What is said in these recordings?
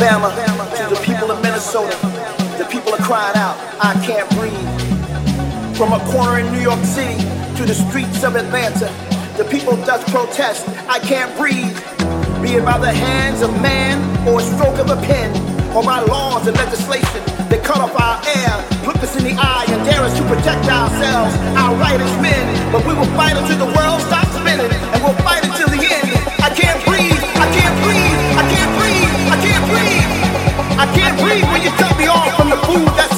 Alabama, to the people of Minnesota, the people are crying out, I can't breathe. From a corner in New York City to the streets of Atlanta, the people thus protest, I can't breathe. Be it by the hands of man or a stroke of a pen, or by laws and legislation that cut off our air, look us in the eye and dare us to protect ourselves, our right as men. But we will fight until the world stops spinning, and we'll fight until the end. I can't breathe, I can't breathe when you cut me off from the food that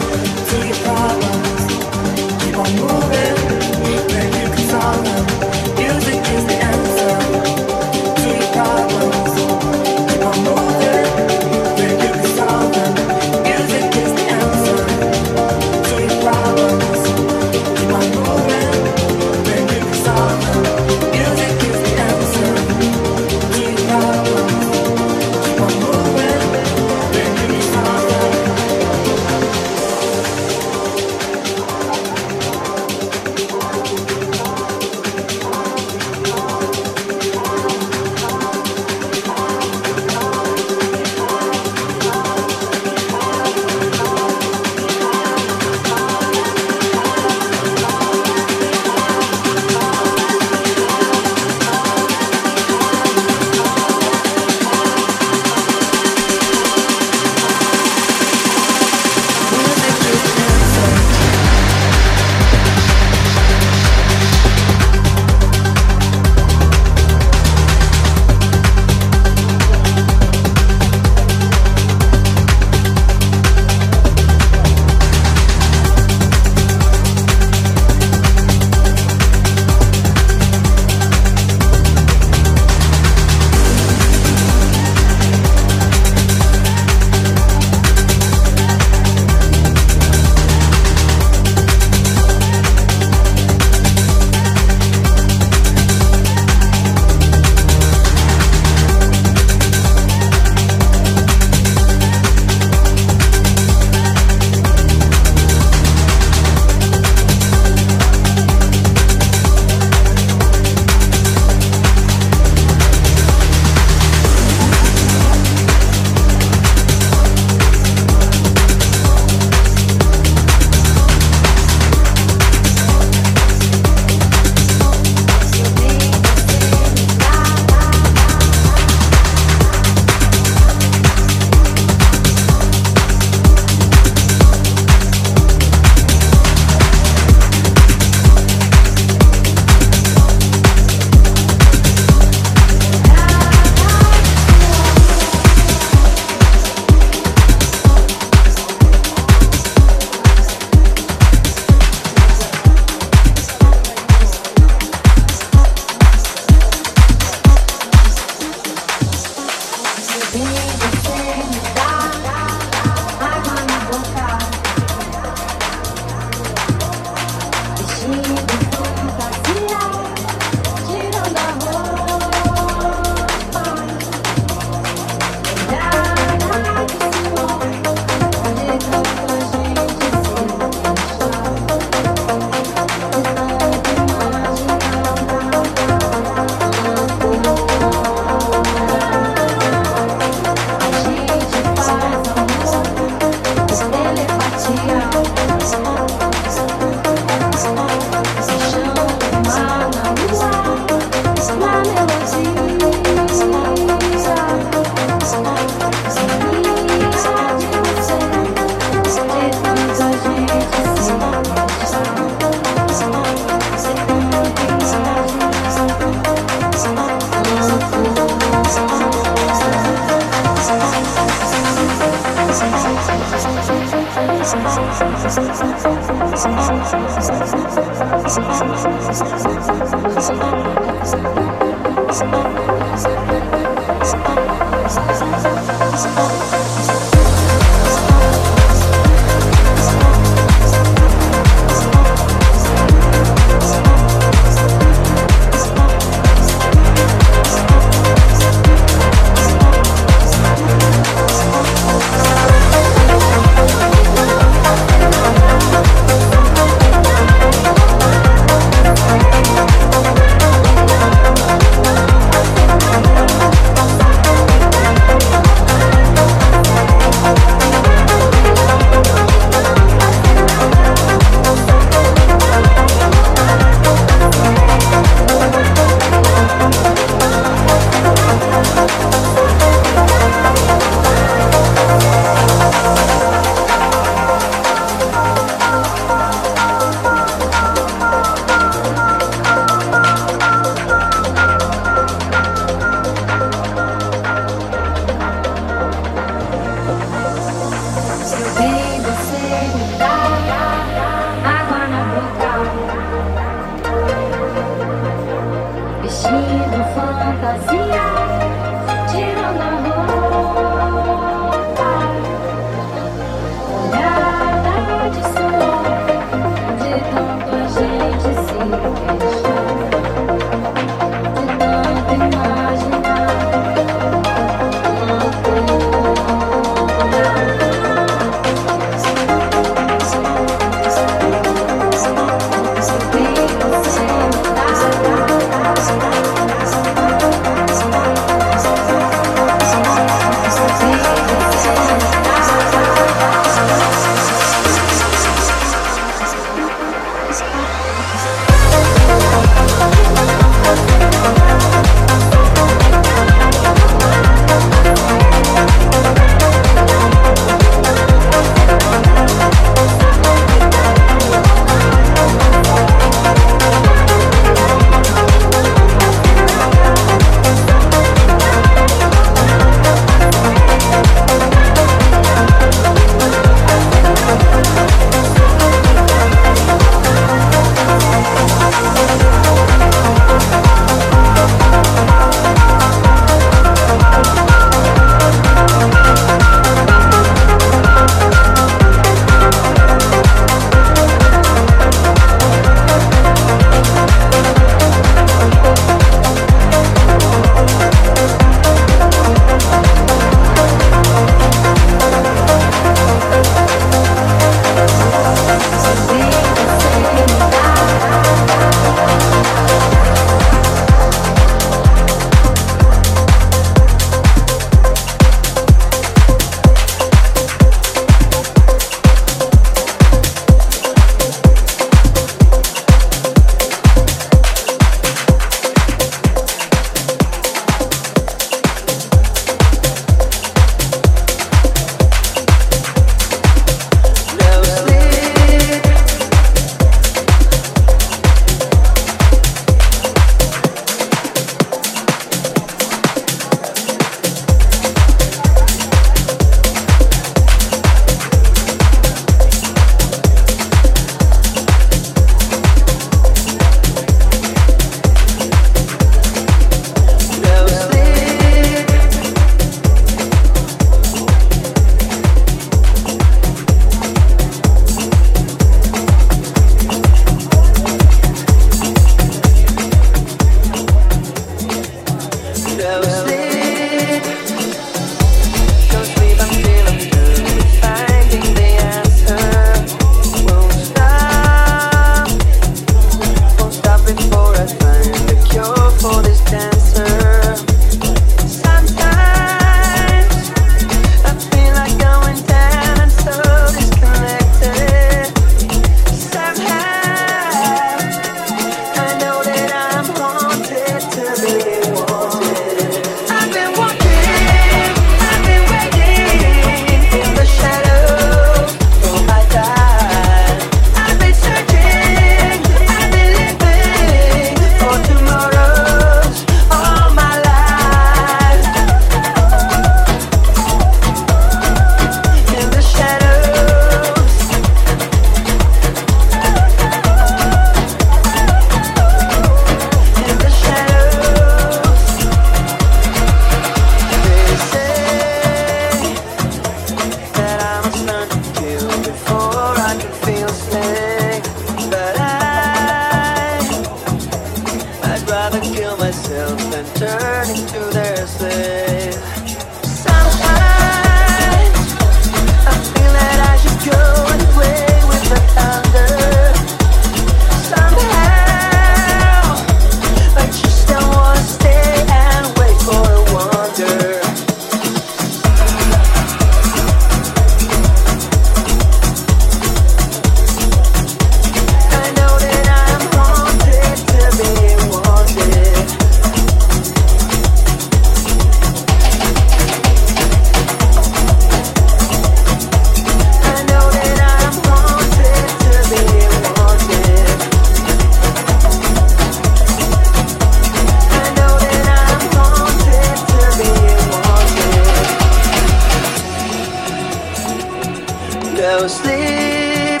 Don't sleep.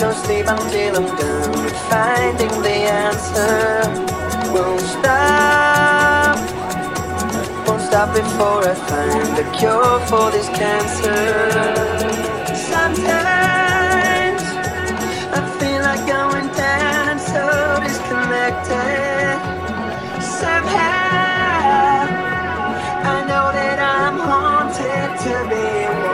Don't sleep until I'm done Finding the answer. Won't stop. Won't stop before I find the cure for this cancer. Sometimes I feel like going down I'm So disconnected. Somehow I know that I'm haunted to be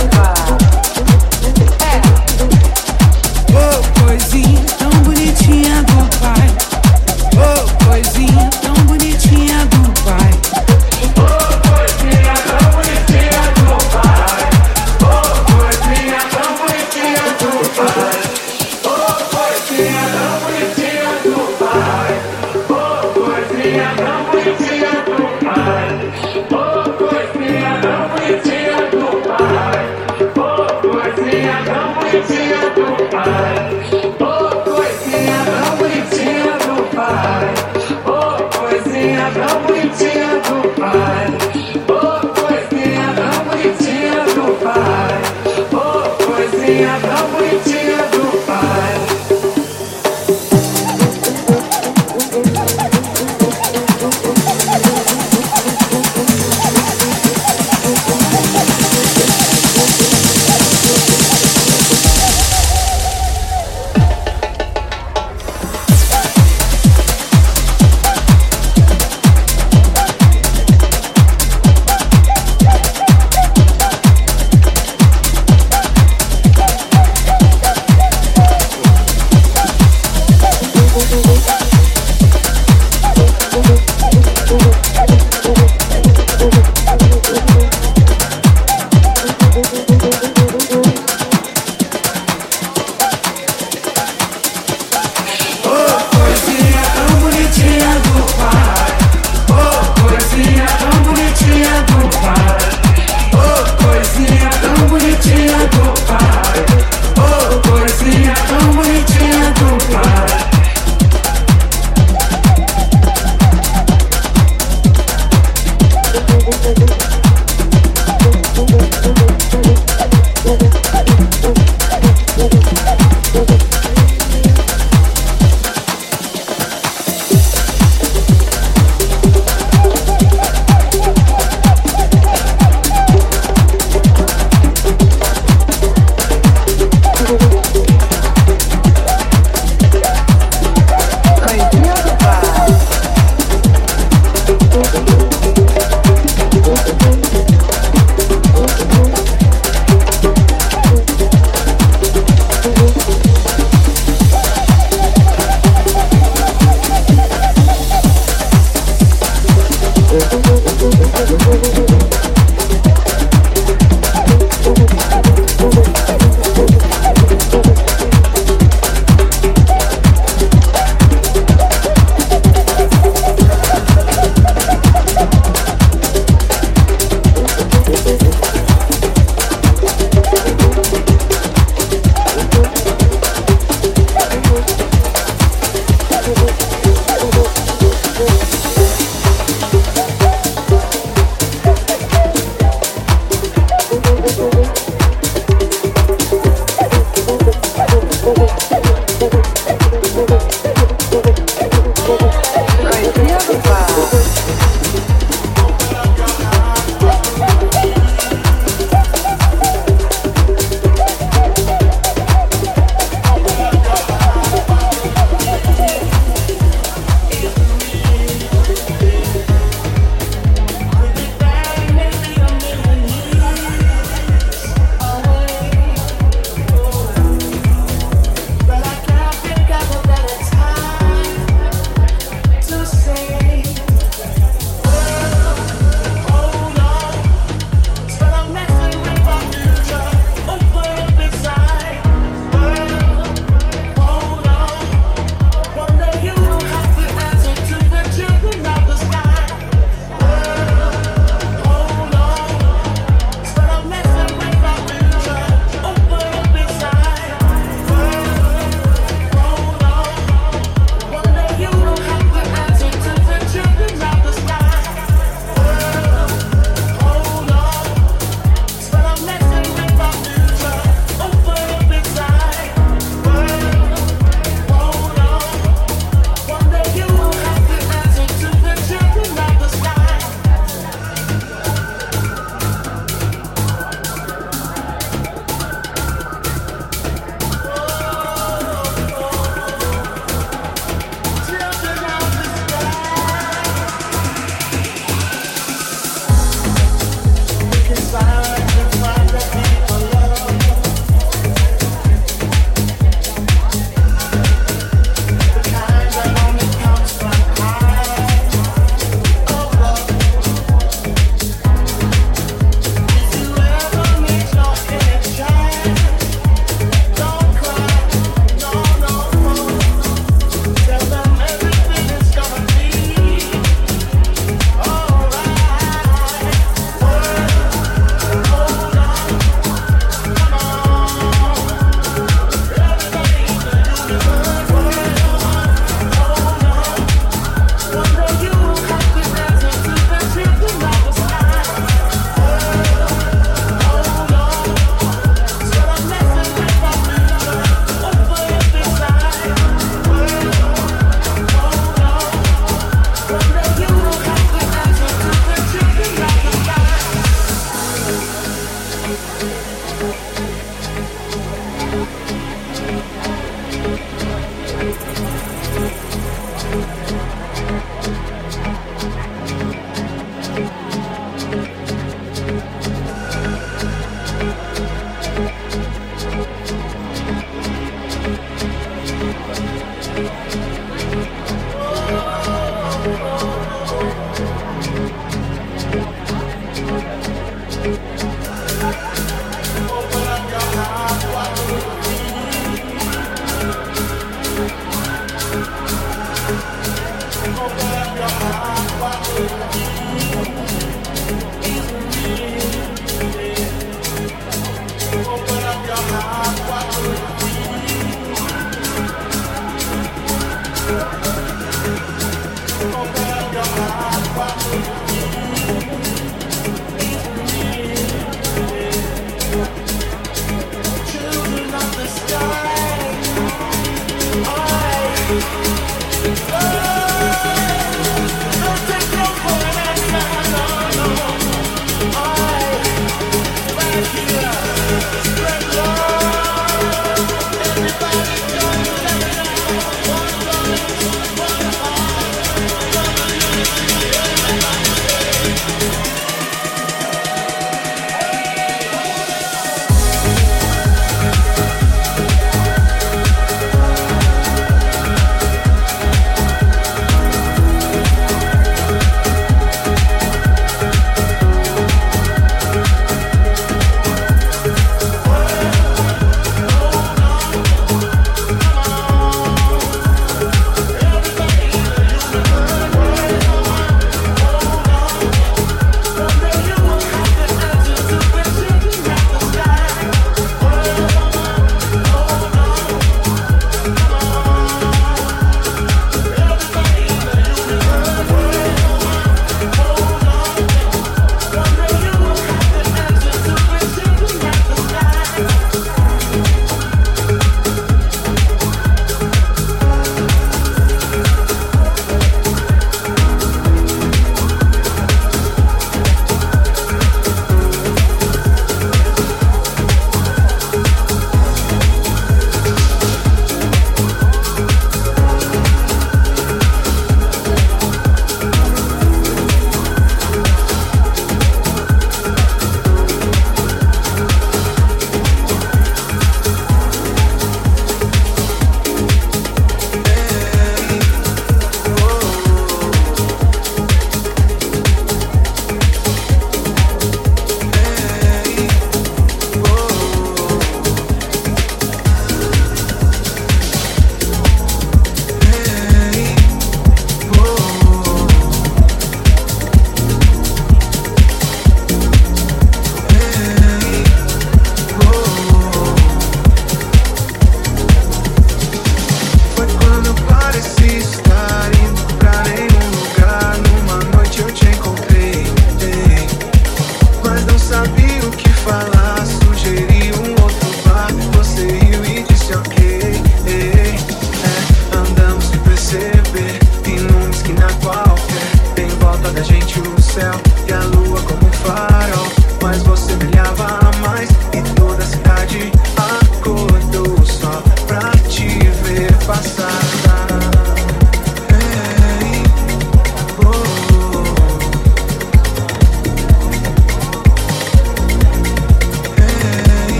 survive.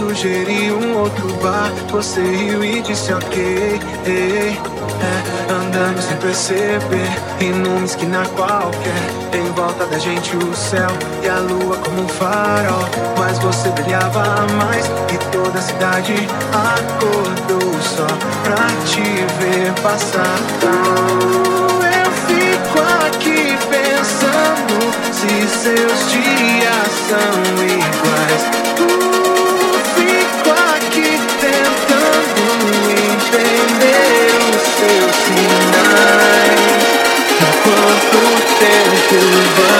Sugeri um outro bar. Você riu e disse ok. Ei, é, andando sem perceber. E numa esquina qualquer. Em volta da gente o céu e a lua como um farol. Mas você brilhava mais. E toda a cidade acordou só pra te ver passar. Eu fico aqui pensando se seus dias são iguais. Tempo